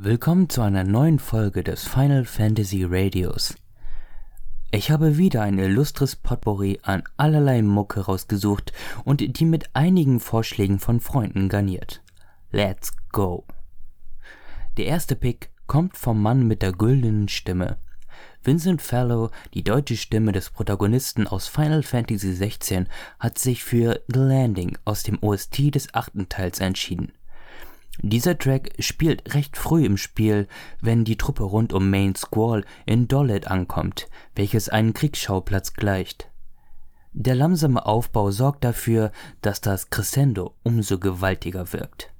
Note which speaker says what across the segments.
Speaker 1: Willkommen zu einer neuen Folge des Final Fantasy Radios. Ich habe wieder ein illustres Potpourri an allerlei Mucke rausgesucht und die mit einigen Vorschlägen von Freunden garniert. Let's go! Der erste Pick kommt vom Mann mit der güldenen Stimme. Vincent Fallow, die deutsche Stimme des Protagonisten aus Final Fantasy XVI, hat sich für The Landing aus dem OST des achten Teils entschieden. Dieser Track spielt recht früh im Spiel, wenn die Truppe rund um Main Squall in Dolet ankommt, welches einen Kriegsschauplatz gleicht. Der langsame Aufbau sorgt dafür, dass das Crescendo umso gewaltiger wirkt.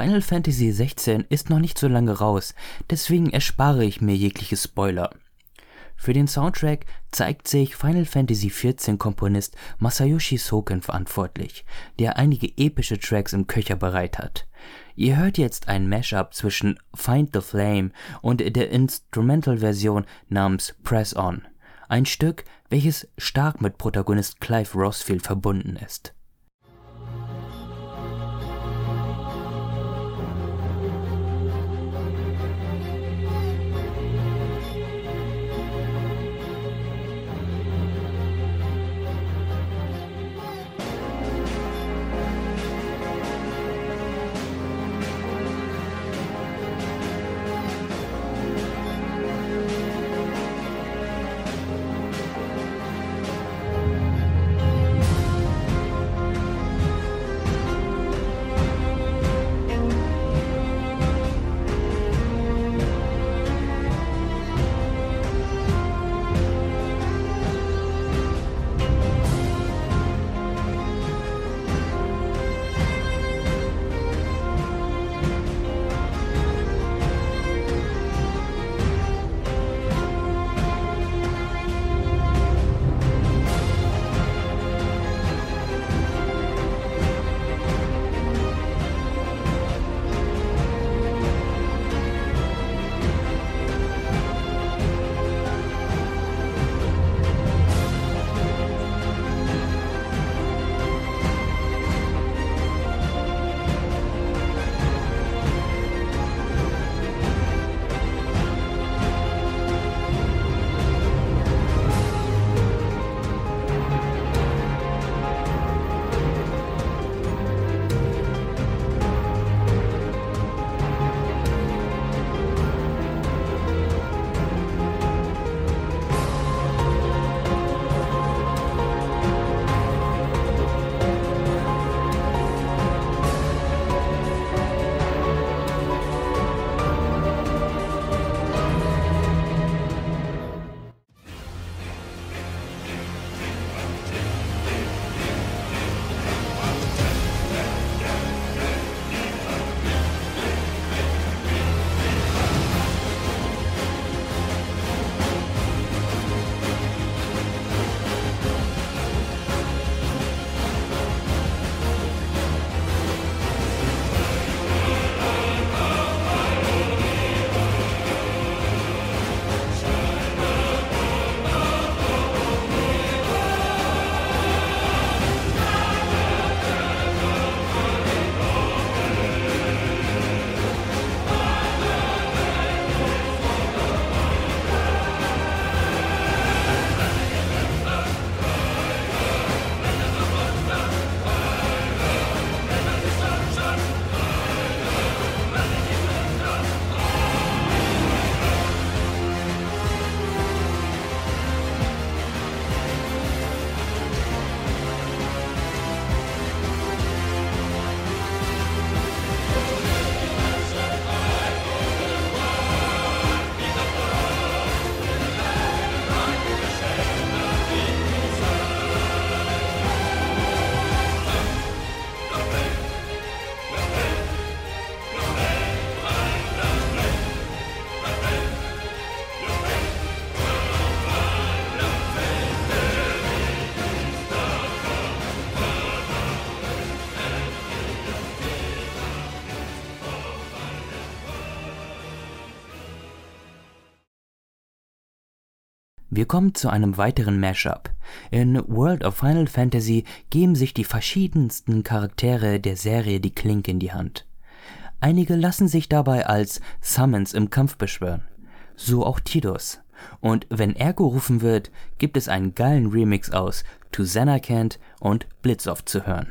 Speaker 1: Final Fantasy XVI ist noch nicht so lange raus, deswegen erspare ich mir jegliche Spoiler. Für den Soundtrack zeigt sich Final Fantasy XIV Komponist Masayoshi Soken verantwortlich, der einige epische Tracks im Köcher bereit hat. Ihr hört jetzt ein Mashup zwischen Find the Flame und der Instrumental-Version namens Press On, ein Stück, welches stark mit Protagonist Clive Rossfield verbunden ist. Wir kommen zu einem weiteren Mashup. In World of Final Fantasy geben sich die verschiedensten Charaktere der Serie die Klinke in die Hand. Einige lassen sich dabei als Summons im Kampf beschwören. So auch Tidus. Und wenn er gerufen wird, gibt es einen geilen Remix aus To Xanarkand und Blitzoff zu hören.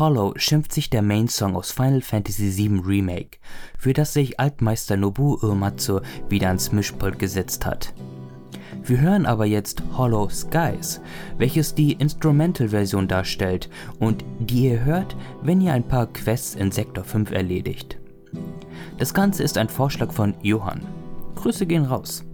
Speaker 1: Hollow schimpft sich der Main-Song aus Final Fantasy VII Remake, für das sich Altmeister Nobuo Uematsu wieder ans Mischpult gesetzt hat. Wir hören aber jetzt Hollow Skies, welches die Instrumental-Version darstellt und die ihr hört, wenn ihr ein paar Quests in Sektor 5 erledigt. Das Ganze ist ein Vorschlag von Johann. Grüße gehen raus.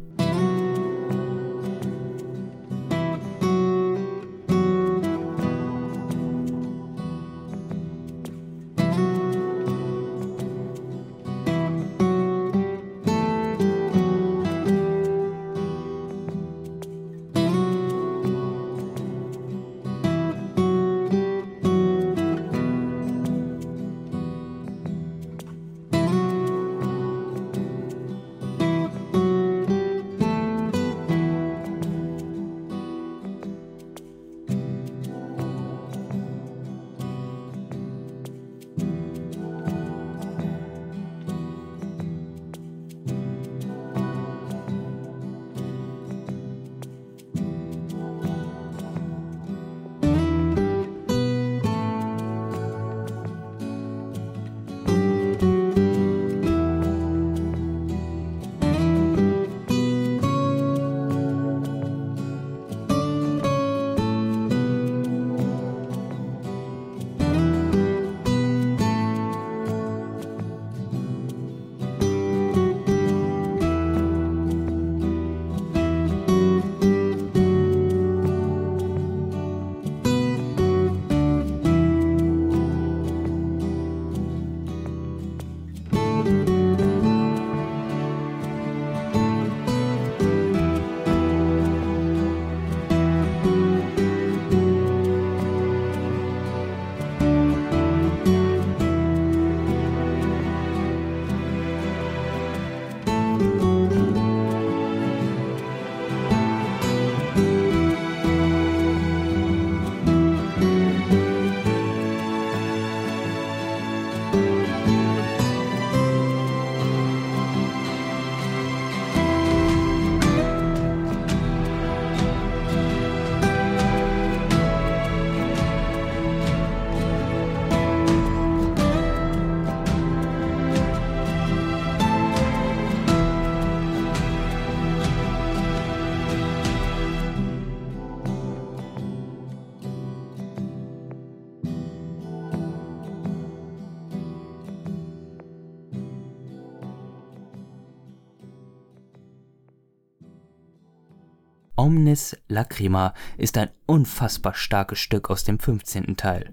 Speaker 1: Omnis Lacrima ist ein unfassbar starkes Stück aus dem 15. Teil.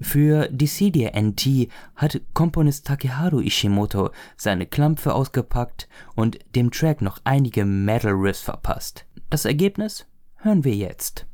Speaker 1: Für Dissidia NT hat Komponist Takeharu Ishimoto seine Klampfe ausgepackt und dem Track noch einige Metal Riffs verpasst. Das Ergebnis hören wir jetzt.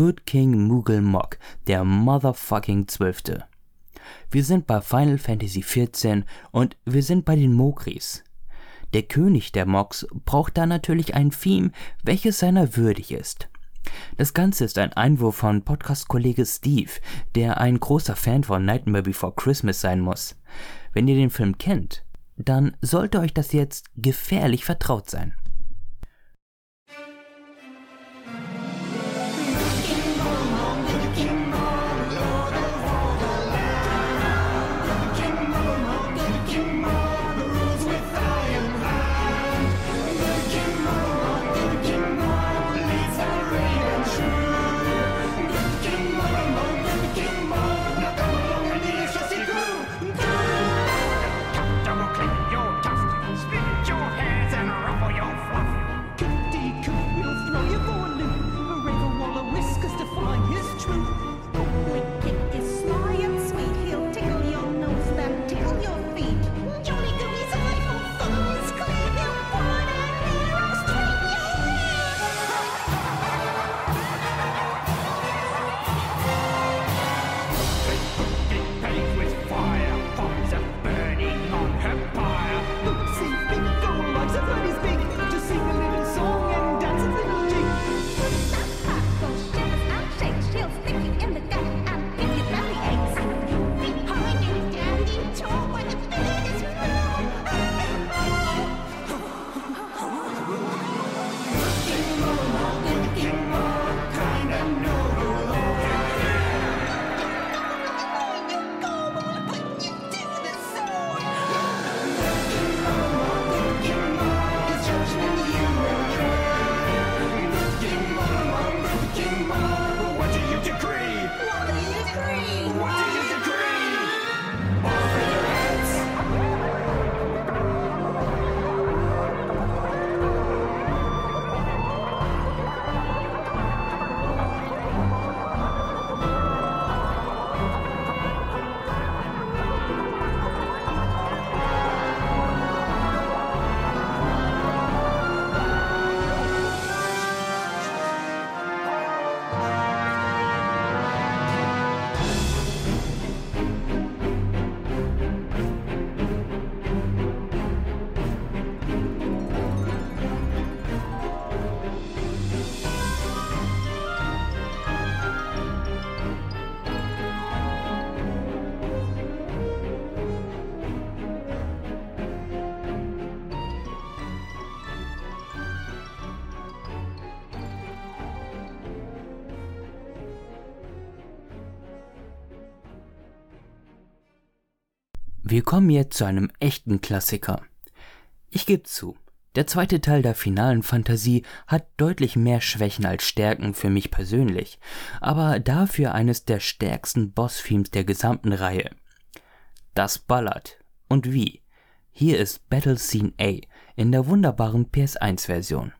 Speaker 2: Good King Moogle Mock, der Motherfucking Zwölfte. Wir sind bei Final Fantasy XIV und wir sind bei den Mogris. Der König der Mogs braucht da natürlich ein Theme, welches seiner würdig ist. Das Ganze ist ein Einwurf von Podcast-Kollege Steve, der ein großer Fan von Nightmare Before Christmas sein muss. Wenn ihr den Film kennt, dann sollte euch das jetzt gefährlich vertraut sein. Wir kommen jetzt zu einem echten Klassiker. Ich gebe zu, der zweite Teil der finalen Fantasie hat deutlich mehr Schwächen als Stärken für mich persönlich, aber dafür eines der stärksten Boss-Themes der gesamten Reihe. Das ballert. Und wie? Hier ist Battle Scene A in der wunderbaren PS1-Version.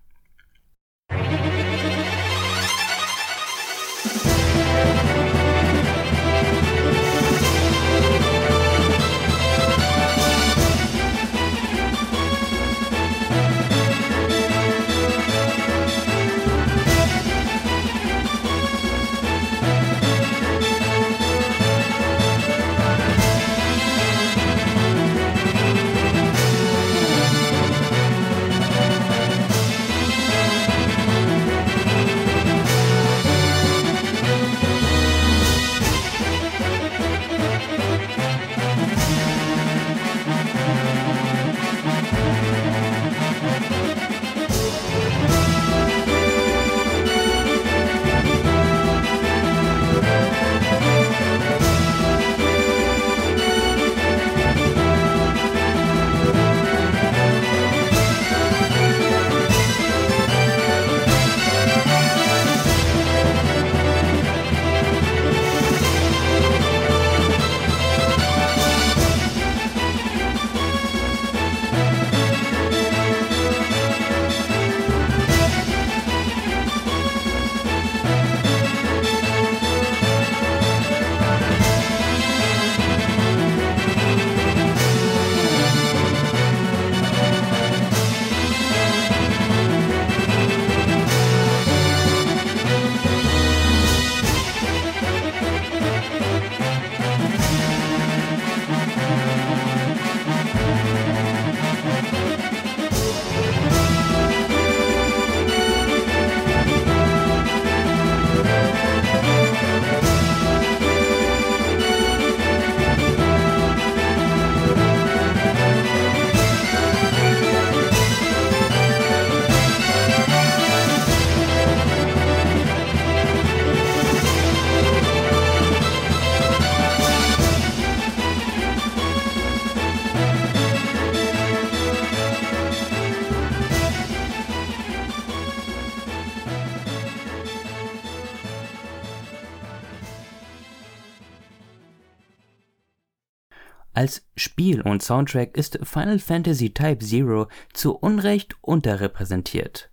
Speaker 1: Als Spiel und Soundtrack ist Final Fantasy Type Zero zu Unrecht unterrepräsentiert.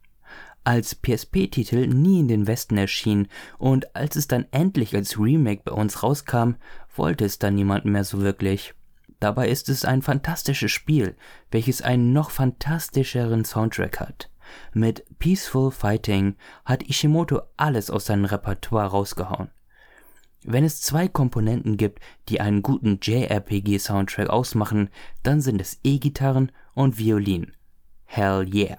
Speaker 1: Als PSP-Titel nie in den Westen erschien und als es dann endlich als Remake bei uns rauskam, wollte es dann niemand mehr so wirklich. Dabei ist es ein fantastisches Spiel, welches einen noch fantastischeren Soundtrack hat. Mit Peaceful Fighting hat Ishimoto alles aus seinem Repertoire rausgehauen. Wenn es zwei Komponenten gibt, die einen guten JRPG-Soundtrack ausmachen, dann sind es E-Gitarren und Violin. Hell yeah!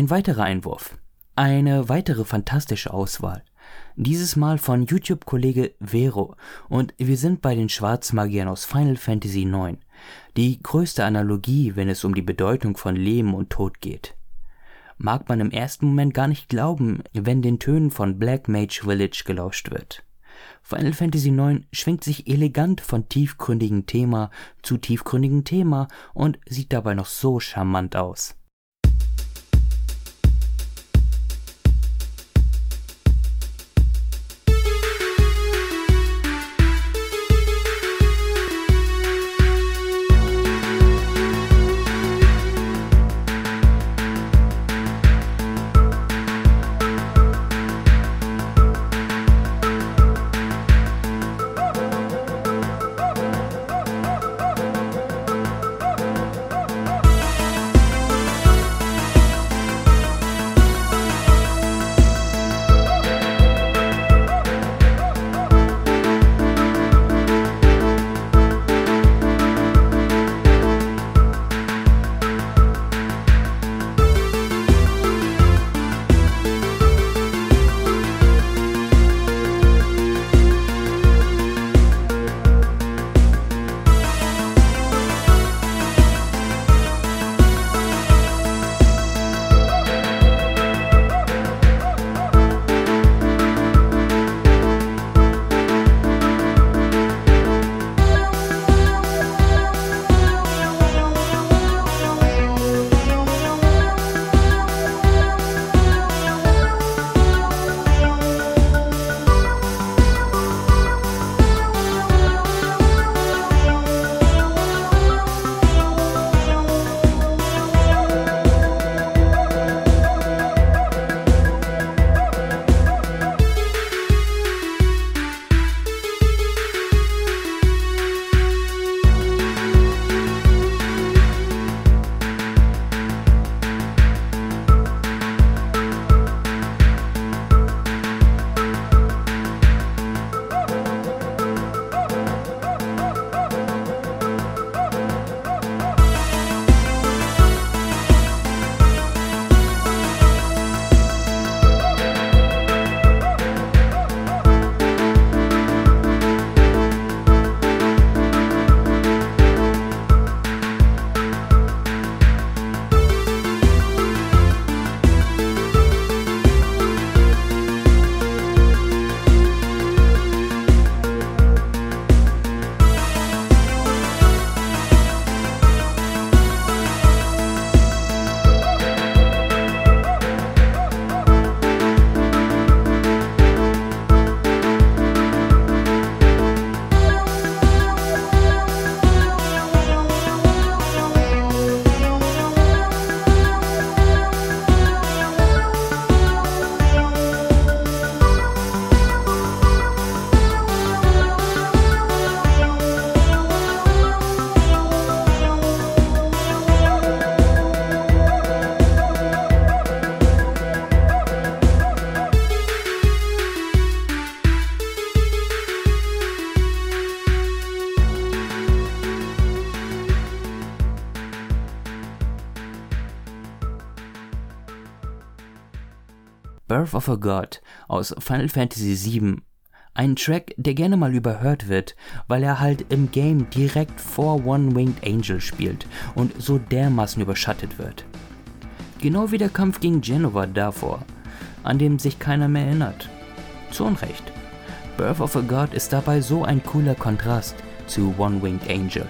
Speaker 1: Ein weiterer Einwurf. Eine weitere fantastische Auswahl. Dieses Mal von YouTube-Kollege Vero und wir sind bei den Schwarzmagiern aus Final Fantasy IX. Die größte Analogie, wenn es um die Bedeutung von Leben und Tod geht. Mag man im ersten Moment gar nicht glauben, wenn den Tönen von Black Mage Village gelauscht wird. Final Fantasy IX schwingt sich elegant von tiefgründigem Thema zu tiefgründigem Thema und sieht dabei noch so charmant aus. Of a God aus Final Fantasy VII. Ein Track, der gerne mal überhört wird, weil er halt im Game direkt vor One-Winged Angel spielt und so dermaßen überschattet wird. Genau wie der Kampf gegen Genova davor, an dem sich keiner mehr erinnert. Zu Unrecht. Birth of a God ist dabei so ein cooler Kontrast zu One-Winged Angel.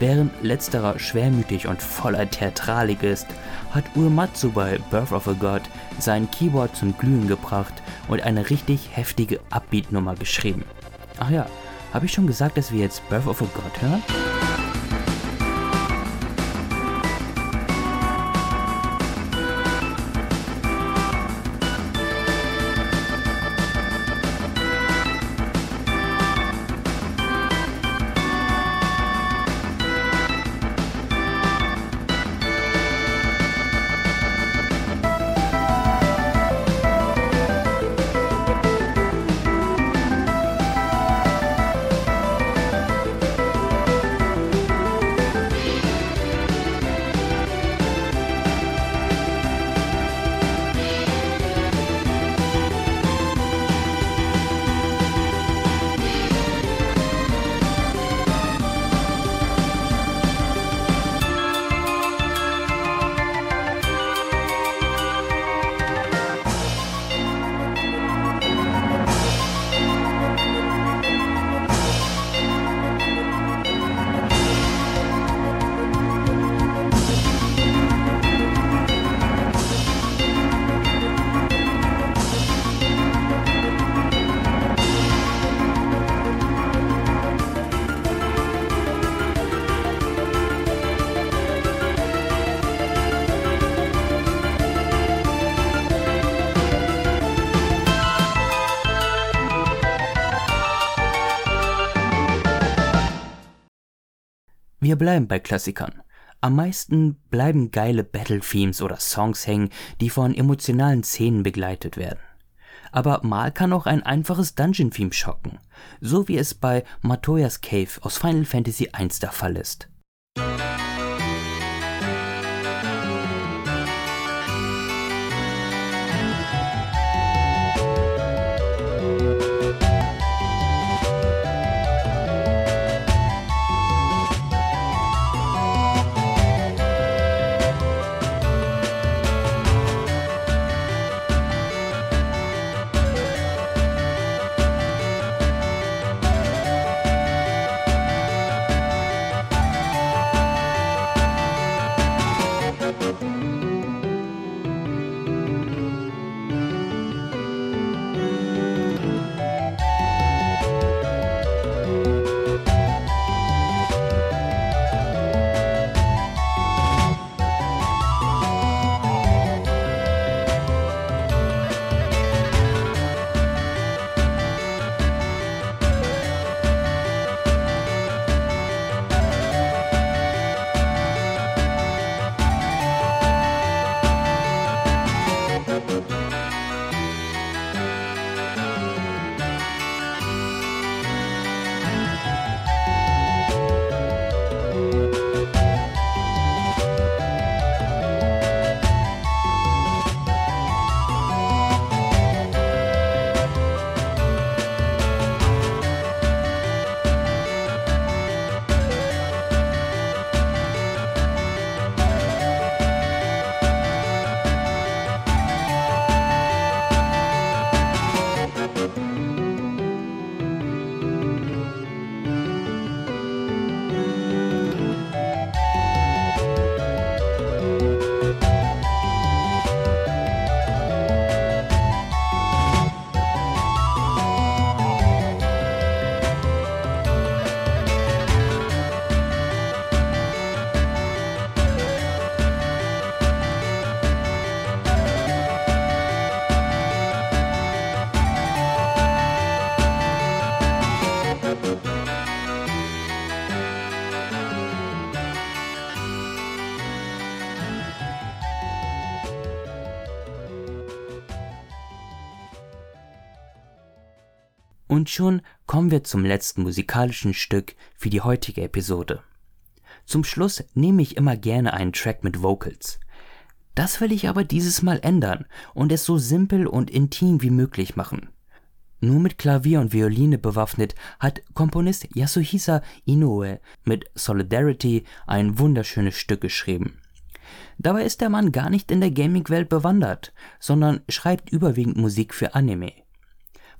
Speaker 1: Während letzterer schwermütig und voller Theatralik ist, hat Uematsu bei Birth of a God sein Keyboard zum Glühen gebracht und eine richtig heftige Upbeat-Nummer geschrieben. Ach ja, habe ich schon gesagt, dass wir jetzt Birth of a God hören? Wir bleiben bei Klassikern. Am meisten bleiben geile Battle-Themes oder Songs hängen, die von emotionalen Szenen begleitet werden. Aber mal kann auch ein einfaches Dungeon-Theme schocken, so wie es bei Matoyas Cave aus Final Fantasy I der Fall ist. Und schon kommen wir zum letzten musikalischen Stück für die heutige Episode. Zum Schluss nehme ich immer gerne einen Track mit Vocals. Das will ich aber dieses Mal ändern und es so simpel und intim wie möglich machen. Nur mit Klavier und Violine bewaffnet hat Komponist Yasuhisa Inoue mit Solidarity ein wunderschönes Stück geschrieben. Dabei ist der Mann gar nicht in der Gaming-Welt bewandert, sondern schreibt überwiegend Musik für Anime.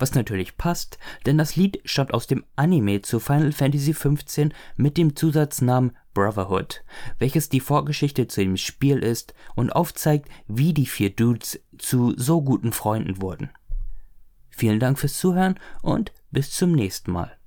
Speaker 1: Was natürlich passt, denn das Lied stammt aus dem Anime zu Final Fantasy XV mit dem Zusatznamen Brotherhood, welches die Vorgeschichte zu dem Spiel ist und aufzeigt, wie die vier Dudes zu so guten Freunden wurden. Vielen Dank fürs Zuhören und bis zum nächsten Mal.